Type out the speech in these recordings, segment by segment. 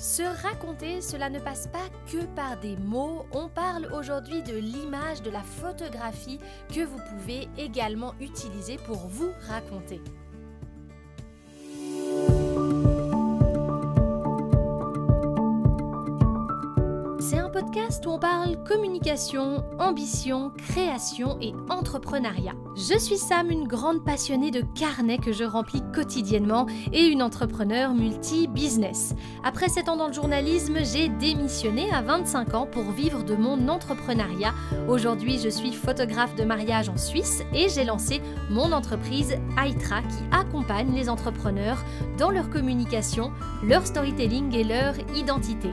Se raconter, cela ne passe pas que par des mots, on parle aujourd'hui de l'image, de la photographie que vous pouvez également utiliser pour vous raconter. Où on parle communication, ambition, création et entrepreneuriat. Je suis Sam, une grande passionnée de carnets que je remplis quotidiennement et une entrepreneur multi-business. Après 7 ans dans le journalisme, j'ai démissionné à 25 ans pour vivre de mon entrepreneuriat. Aujourd'hui, je suis photographe de mariage en Suisse et j'ai lancé mon entreprise Aitra qui accompagne les entrepreneurs dans leur communication, leur storytelling et leur identité.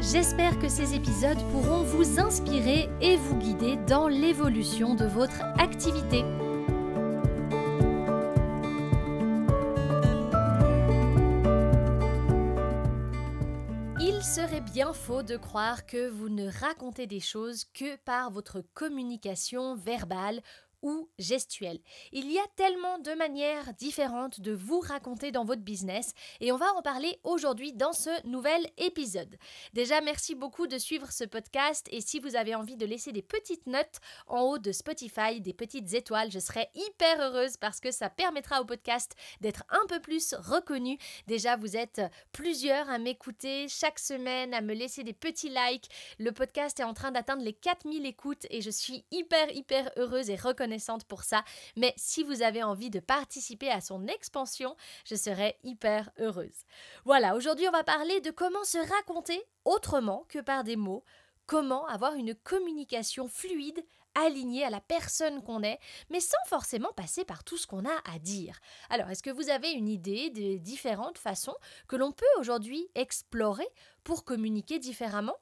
J'espère que ces épisodes pourront vous inspirer et vous guider dans l'évolution de votre activité. Il serait bien faux de croire que vous ne racontez des choses que par votre communication verbale ou gestuelle. Il y a tellement de manières différentes de vous raconter dans votre business et on va en parler aujourd'hui dans ce nouvel épisode. Déjà, merci beaucoup de suivre ce podcast et si vous avez envie de laisser des petites notes en haut de Spotify, des petites étoiles, je serai hyper heureuse parce que ça permettra au podcast d'être un peu plus reconnu. Déjà, vous êtes plusieurs à m'écouter chaque semaine, à me laisser des petits likes. Le podcast est en train d'atteindre les 4000 écoutes et je suis hyper, hyper heureuse et reconnaissante pour ça, mais si vous avez envie de participer à son expansion, je serai hyper heureuse. Voilà, aujourd'hui on va parler de comment se raconter autrement que par des mots, comment avoir une communication fluide alignée à la personne qu'on est, mais sans forcément passer par tout ce qu'on a à dire. Alors, est-ce que vous avez une idée des différentes façons que l'on peut aujourd'hui explorer pour communiquer différemment?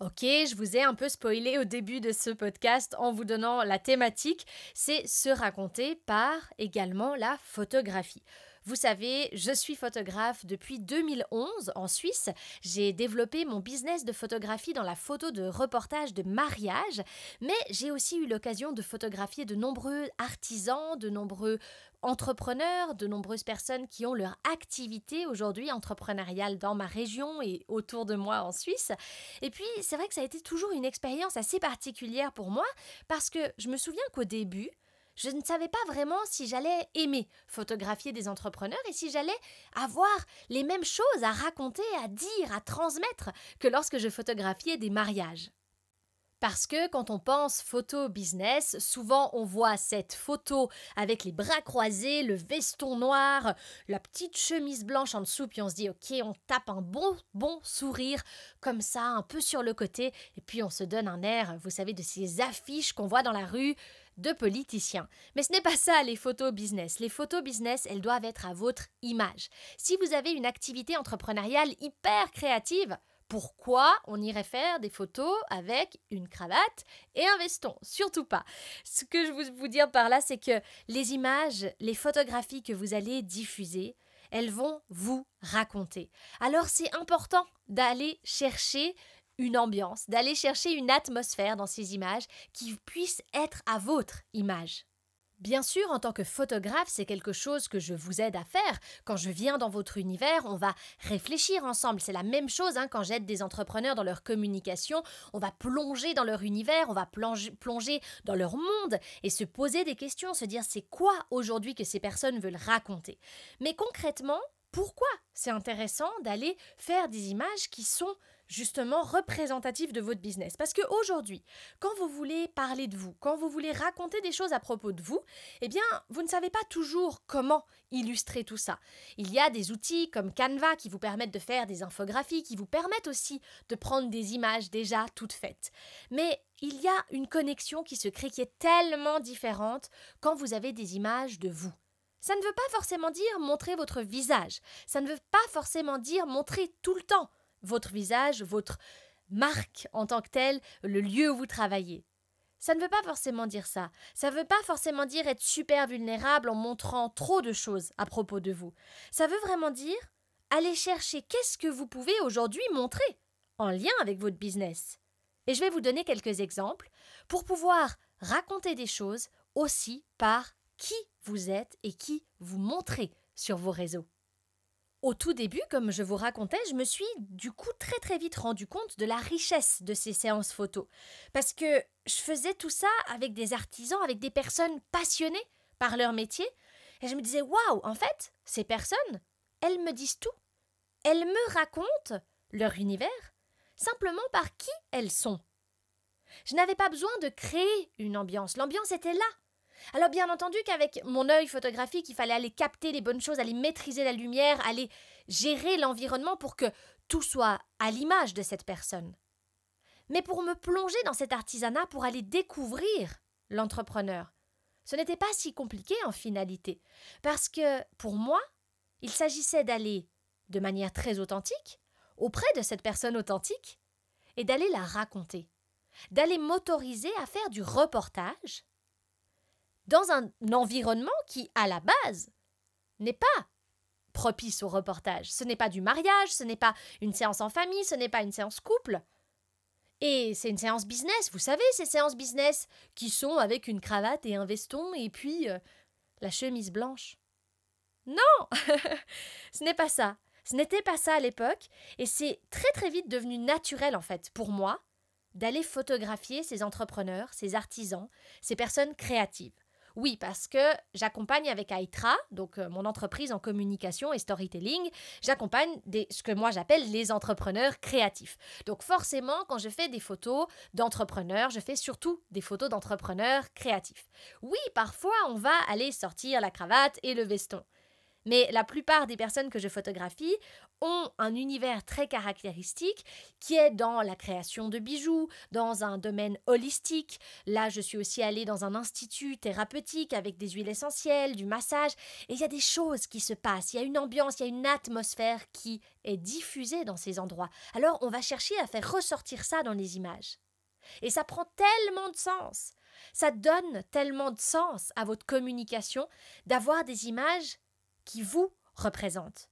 Ok, je vous ai un peu spoilé au début de ce podcast en vous donnant la thématique, c'est se raconter par également la photographie. Vous savez, je suis photographe depuis 2011 en Suisse. J'ai développé mon business de photographie dans la photo de reportage de mariage, mais j'ai aussi eu l'occasion de photographier de nombreux artisans, de nombreux entrepreneurs, de nombreuses personnes qui ont leur activité aujourd'hui entrepreneuriale dans ma région et autour de moi en Suisse. Et puis, c'est vrai que ça a été toujours une expérience assez particulière pour moi parce que je me souviens qu'au début, je ne savais pas vraiment si j'allais aimer photographier des entrepreneurs et si j'allais avoir les mêmes choses à raconter, à dire, à transmettre que lorsque je photographiais des mariages. Parce que quand on pense photo business, souvent on voit cette photo avec les bras croisés, le veston noir, la petite chemise blanche en dessous, puis on se dit ok, on tape un bon bon sourire comme ça, un peu sur le côté, et puis on se donne un air, vous savez, de ces affiches qu'on voit dans la rue de politiciens. Mais ce n'est pas ça les photos business. Les photos business, elles doivent être à votre image. Si vous avez une activité entrepreneuriale hyper créative, pourquoi on irait faire des photos avec une cravate et un veston? Surtout pas. Ce que je veux vous dire par là, c'est que les images, les photographies que vous allez diffuser, elles vont vous raconter. Alors c'est important d'aller chercher une ambiance, d'aller chercher une atmosphère dans ces images qui puisse être à votre image. Bien sûr, en tant que photographe, c'est quelque chose que je vous aide à faire. Quand je viens dans votre univers, on va réfléchir ensemble. C'est la même chose hein, quand j'aide des entrepreneurs dans leur communication. On va plonger dans leur univers, on va plonger dans leur monde et se poser des questions, se dire c'est quoi aujourd'hui que ces personnes veulent raconter. Mais concrètement, pourquoi c'est intéressant d'aller faire des images qui sont justement représentatif de votre business. Parce qu'aujourd'hui, quand vous voulez parler de vous, quand vous voulez raconter des choses à propos de vous, eh bien, vous ne savez pas toujours comment illustrer tout ça. Il y a des outils comme Canva qui vous permettent de faire des infographies, qui vous permettent aussi de prendre des images déjà toutes faites. Mais il y a une connexion qui se crée qui est tellement différente quand vous avez des images de vous. Ça ne veut pas forcément dire montrer votre visage, ça ne veut pas forcément dire montrer tout le temps votre visage, votre marque en tant que telle, le lieu où vous travaillez. Ça ne veut pas forcément dire ça. Ça ne veut pas forcément dire être super vulnérable en montrant trop de choses à propos de vous. Ça veut vraiment dire aller chercher qu'est-ce que vous pouvez aujourd'hui montrer en lien avec votre business. Et je vais vous donner quelques exemples pour pouvoir raconter des choses aussi par qui vous êtes et qui vous montrez sur vos réseaux. au tout début, comme je vous racontais, je me suis du coup très très vite rendu compte de la richesse de ces séances photos. Parce que je faisais tout ça avec des artisans, avec des personnes passionnées par leur métier. Et je me disais, waouh, en fait, ces personnes, elles me disent tout. Elles me racontent leur univers simplement par qui elles sont. Je n'avais pas besoin de créer une ambiance, l'ambiance était là. Alors bien entendu qu'avec mon œil photographique, il fallait aller capter les bonnes choses, aller maîtriser la lumière, aller gérer l'environnement pour que tout soit à l'image de cette personne. Mais pour me plonger dans cet artisanat, pour aller découvrir l'entrepreneur, ce n'était pas si compliqué en finalité, parce que pour moi, il s'agissait d'aller de manière très authentique auprès de cette personne authentique et d'aller la raconter, d'aller m'autoriser à faire du reportage dans un environnement qui, à la base, n'est pas propice au reportage. Ce n'est pas du mariage, ce n'est pas une séance en famille, ce n'est pas une séance couple. Et c'est une séance business, vous savez, ces séances business qui sont avec une cravate et un veston et puis euh, la chemise blanche. Non Ce n'est pas ça. Ce n'était pas ça à l'époque, et c'est très très vite devenu naturel en fait pour moi d'aller photographier ces entrepreneurs, ces artisans, ces personnes créatives. Oui, parce que j'accompagne avec Aitra, donc euh, mon entreprise en communication et storytelling, j'accompagne ce que moi j'appelle les entrepreneurs créatifs. Donc forcément, quand je fais des photos d'entrepreneurs, je fais surtout des photos d'entrepreneurs créatifs. Oui, parfois on va aller sortir la cravate et le veston. Mais la plupart des personnes que je photographie ont un univers très caractéristique qui est dans la création de bijoux, dans un domaine holistique. Là, je suis aussi allée dans un institut thérapeutique avec des huiles essentielles, du massage, et il y a des choses qui se passent, il y a une ambiance, il y a une atmosphère qui est diffusée dans ces endroits. Alors, on va chercher à faire ressortir ça dans les images. Et ça prend tellement de sens. Ça donne tellement de sens à votre communication d'avoir des images qui vous représentent.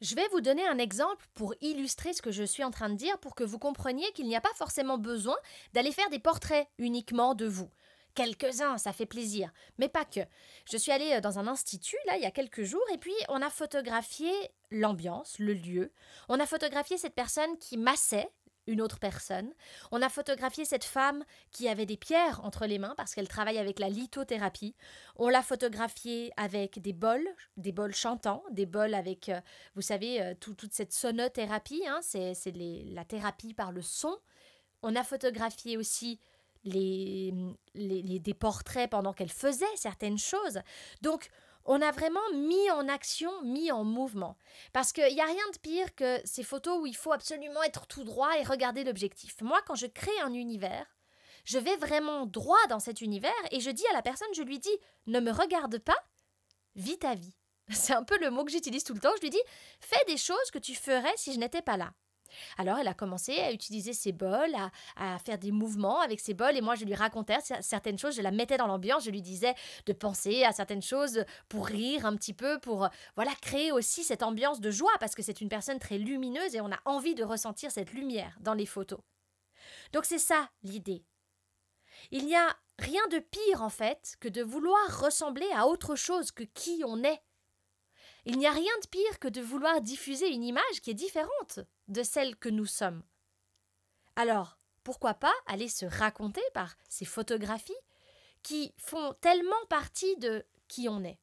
Je vais vous donner un exemple pour illustrer ce que je suis en train de dire pour que vous compreniez qu'il n'y a pas forcément besoin d'aller faire des portraits uniquement de vous. Quelques-uns, ça fait plaisir, mais pas que. Je suis allée euh, dans un institut, là, il y a quelques jours, et puis on a photographié l'ambiance, le lieu. On a photographié cette personne qui massait une autre personne. On a photographié cette femme qui avait des pierres entre les mains parce qu'elle travaille avec la lithothérapie. On l'a photographiée avec des bols, des bols chantants, des bols avec, euh, vous savez, euh, toute cette sonothérapie, hein, c'est la thérapie par le son. On a photographié aussi les, les, des portraits pendant qu'elle faisait certaines choses. Donc, on a vraiment mis en action, mis en mouvement. Parce qu'il n'y a rien de pire que ces photos où il faut absolument être tout droit et regarder l'objectif. Moi, quand je crée un univers, je vais vraiment droit dans cet univers et je dis à la personne, je lui dis, ne me regarde pas, vis ta vie. C'est un peu le mot que j'utilise tout le temps. Je lui dis, fais des choses que tu ferais si je n'étais pas là. Alors elle a commencé à utiliser ses bols, à, faire des mouvements avec ses bols, et moi je lui racontais certaines choses, je la mettais dans l'ambiance, je lui disais de penser à certaines choses pour rire un petit peu, pour voilà créer aussi cette ambiance de joie, parce que c'est une personne très lumineuse et on a envie de ressentir cette lumière dans les photos. Donc c'est ça l'idée. Il n'y a rien de pire en fait que de vouloir ressembler à autre chose que qui on est. Il n'y a rien de pire que de vouloir diffuser une image qui est différente de celle que nous sommes. Alors, pourquoi pas aller se raconter par ces photographies qui font tellement partie de qui on est?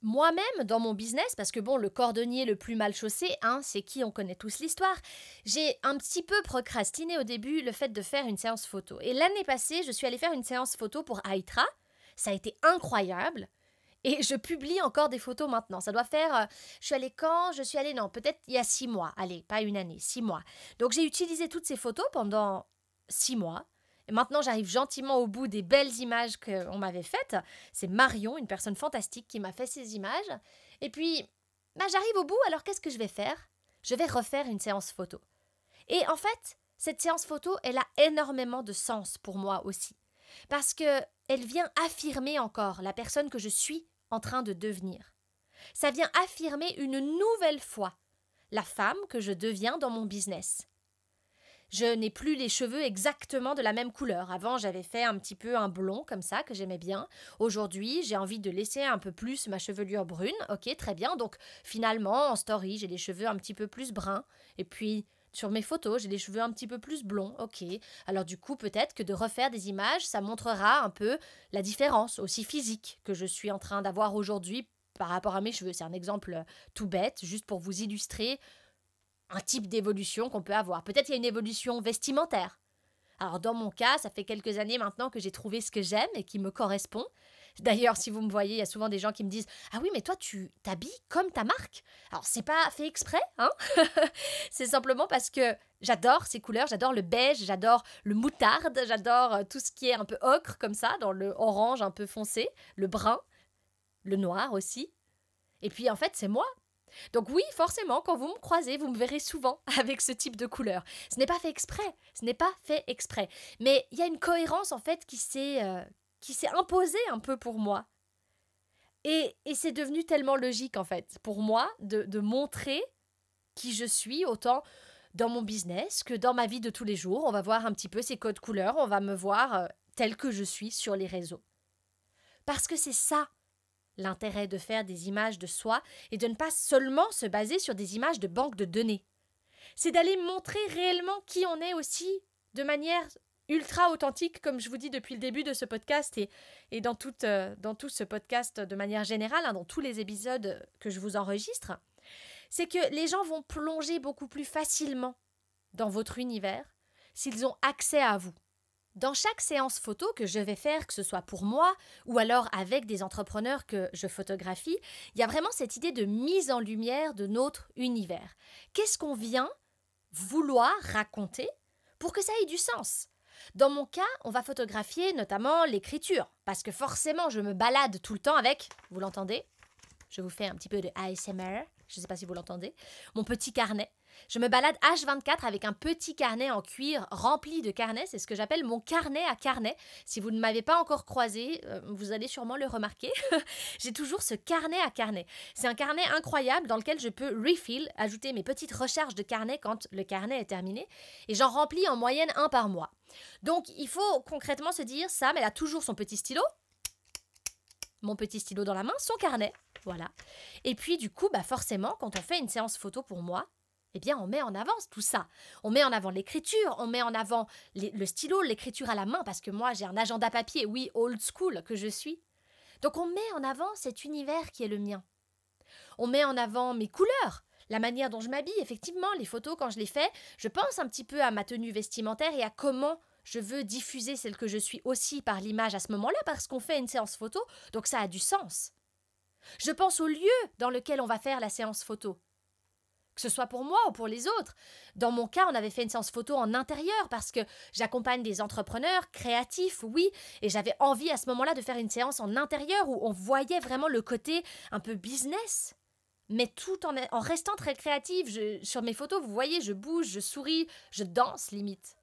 Moi-même, dans mon business, parce que bon, le cordonnier le plus mal chaussé, hein, c'est qui, on connaît tous l'histoire, j'ai un petit peu procrastiné au début le fait de faire une séance photo. Et l'année passée, je suis allée faire une séance photo pour Aitra. Ça a été incroyable. Et je publie encore des photos maintenant. Ça doit faire. Euh, je suis allée quand? Je suis allée, non, peut-être il y a six mois. Allez, pas une année, six mois. Donc j'ai utilisé toutes ces photos pendant six mois. Et maintenant, j'arrive gentiment au bout des belles images qu'on m'avait faites. C'est Marion, une personne fantastique, qui m'a fait ces images. Et puis, bah, j'arrive au bout, alors qu'est-ce que je vais faire? Je vais refaire une séance photo. Et en fait, cette séance photo, elle a énormément de sens pour moi aussi. Parce que elle vient affirmer encore la personne que je suis en train de devenir. Ça vient affirmer une nouvelle fois la femme que je deviens dans mon business. Je n'ai plus les cheveux exactement de la même couleur. Avant, j'avais fait un petit peu un blond comme ça que j'aimais bien. Aujourd'hui, j'ai envie de laisser un peu plus ma chevelure brune. Ok, très bien. Donc finalement, en story, j'ai les cheveux un petit peu plus bruns. Et puis sur mes photos, j'ai les cheveux un petit peu plus blonds. Ok. Alors du coup, peut-être que de refaire des images, ça montrera un peu la différence aussi physique que je suis en train d'avoir aujourd'hui par rapport à mes cheveux. C'est un exemple tout bête, juste pour vous illustrer un type d'évolution qu'on peut avoir. Peut-être il y a une évolution vestimentaire. Alors dans mon cas, ça fait quelques années maintenant que j'ai trouvé ce que j'aime et qui me correspond. D'ailleurs, si vous me voyez, il y a souvent des gens qui me disent "Ah oui, mais toi tu t'habilles comme ta marque?" Alors c'est pas fait exprès, hein C'est simplement parce que j'adore ces couleurs, j'adore le beige, j'adore le moutarde, j'adore euh, tout ce qui est un peu ocre comme ça, dans le orange un peu foncé, le brun, le noir aussi. Et puis en fait, c'est moi, donc oui, forcément, quand vous me croisez, vous me verrez souvent avec ce type de couleur. Ce n'est pas fait exprès, ce n'est pas fait exprès. Mais il y a une cohérence en fait qui s'est euh, qui s'est imposée un peu pour moi. Et, c'est devenu tellement logique en fait pour moi de, de montrer qui je suis autant dans mon business que dans ma vie de tous les jours. On va voir un petit peu ces codes couleurs, on va me voir euh, tel que je suis sur les réseaux. Parce que c'est ça L'intérêt de faire des images de soi et de ne pas seulement se baser sur des images de banque de données. C'est d'aller montrer réellement qui on est aussi de manière ultra authentique, comme je vous dis depuis le début de ce podcast et, et dans, tout, euh, dans tout ce podcast de manière générale, hein, dans tous les épisodes que je vous enregistre, c'est que les gens vont plonger beaucoup plus facilement dans votre univers s'ils ont accès à vous. Dans chaque séance photo que je vais faire, que ce soit pour moi ou alors avec des entrepreneurs que je photographie, il y a vraiment cette idée de mise en lumière de notre univers. Qu'est-ce qu'on vient vouloir raconter pour que ça ait du sens? Dans mon cas, on va photographier notamment l'écriture, parce que forcément, je me balade tout le temps avec, vous l'entendez? Je vous fais un petit peu de ASMR, je ne sais pas si vous l'entendez, mon petit carnet. Je me balade H24 avec un petit carnet en cuir rempli de carnets. C'est ce que j'appelle mon carnet à carnet. Si vous ne m'avez pas encore croisé, euh, vous allez sûrement le remarquer. J'ai toujours ce carnet à carnet. C'est un carnet incroyable dans lequel je peux refill, ajouter mes petites recharges de carnet quand le carnet est terminé. Et j'en remplis en moyenne un par mois. Donc il faut concrètement se dire, Sam, elle a toujours son petit stylo. Mon petit stylo dans la main, son carnet. Voilà. Et puis du coup, bah forcément, quand on fait une séance photo pour moi, eh bien, on met en avant tout ça. On met en avant l'écriture, on met en avant le stylo, l'écriture à la main, parce que moi, j'ai un agenda papier, oui, old school que je suis. Donc, on met en avant cet univers qui est le mien. On met en avant mes couleurs, la manière dont je m'habille. Effectivement, les photos, quand je les fais, je pense un petit peu à ma tenue vestimentaire et à comment je veux diffuser celle que je suis aussi par l'image à ce moment-là, parce qu'on fait une séance photo, donc ça a du sens. Je pense au lieu dans lequel on va faire la séance photo que ce soit pour moi ou pour les autres. Dans mon cas, on avait fait une séance photo en intérieur parce que j'accompagne des entrepreneurs créatifs, oui, et j'avais envie à ce moment-là de faire une séance en intérieur où on voyait vraiment le côté un peu business. Mais tout en, restant très créative. sur mes photos, vous voyez, je bouge, je souris, je danse limite.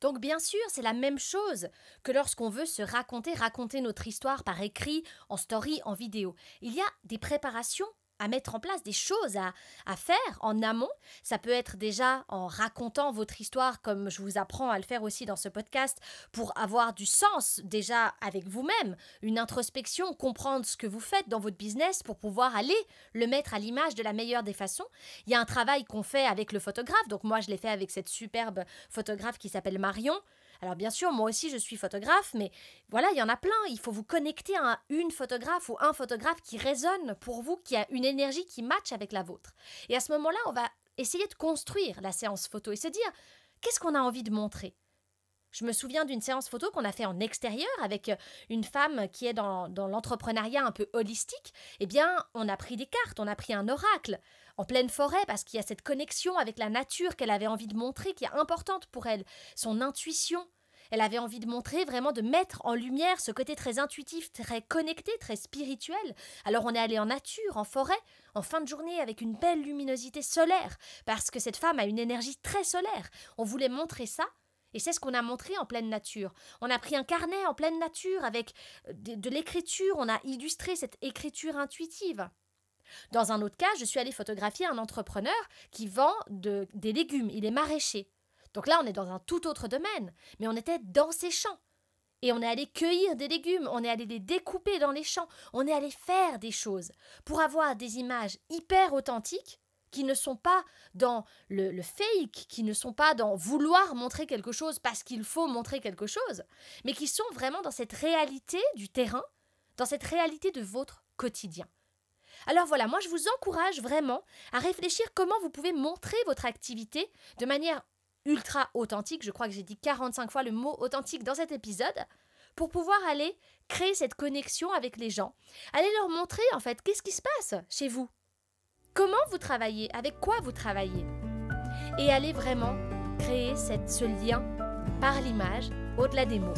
Donc bien sûr, c'est la même chose que lorsqu'on veut se raconter, raconter notre histoire par écrit, en story, en vidéo. Il y a des préparations à mettre en place, des choses à, à, faire en amont. Ça peut être déjà en racontant votre histoire, comme je vous apprends à le faire aussi dans ce podcast, pour avoir du sens déjà avec vous-même, une introspection, comprendre ce que vous faites dans votre business pour pouvoir aller le mettre à l'image de la meilleure des façons. Il y a un travail qu'on fait avec le photographe, donc moi je l'ai fait avec cette superbe photographe qui s'appelle Marion. Alors bien sûr, moi aussi je suis photographe, mais voilà, il y en a plein. Il faut vous connecter à une photographe ou un photographe qui résonne pour vous, qui a une énergie qui matche avec la vôtre. Et à ce moment-là, on va essayer de construire la séance photo et se dire qu'est-ce qu'on a envie de montrer? Je me souviens d'une séance photo qu'on a fait en extérieur avec une femme qui est dans, dans l'entrepreneuriat un peu holistique. Eh bien, on a pris des cartes, on a pris un oracle en pleine forêt parce qu'il y a cette connexion avec la nature qu'elle avait envie de montrer qui est importante pour elle, son intuition. Elle avait envie de montrer vraiment de mettre en lumière ce côté très intuitif, très connecté, très spirituel. Alors on est allé en nature, en forêt, en fin de journée avec une belle luminosité solaire parce que cette femme a une énergie très solaire. On voulait montrer ça et c'est ce qu'on a montré en pleine nature. On a pris un carnet en pleine nature avec euh, de, l'écriture, on a illustré cette écriture intuitive. Dans un autre cas, je suis allée photographier un entrepreneur qui vend des légumes, il est maraîcher. Donc là, on est dans un tout autre domaine, mais on était dans ces champs. Et on est allé cueillir des légumes, on est allé les découper dans les champs, on est allé faire des choses pour avoir des images hyper authentiques qui ne sont pas dans le, fake, qui ne sont pas dans vouloir montrer quelque chose parce qu'il faut montrer quelque chose, mais qui sont vraiment dans cette réalité du terrain, dans cette réalité de votre quotidien. Alors voilà, moi je vous encourage vraiment à réfléchir comment vous pouvez montrer votre activité de manière ultra authentique, je crois que j'ai dit 45 fois le mot authentique dans cet épisode, pour pouvoir aller créer cette connexion avec les gens, aller leur montrer en fait qu'est-ce qui se passe chez vous, comment vous travaillez, avec quoi vous travaillez, et aller vraiment créer ce lien par l'image au-delà des mots.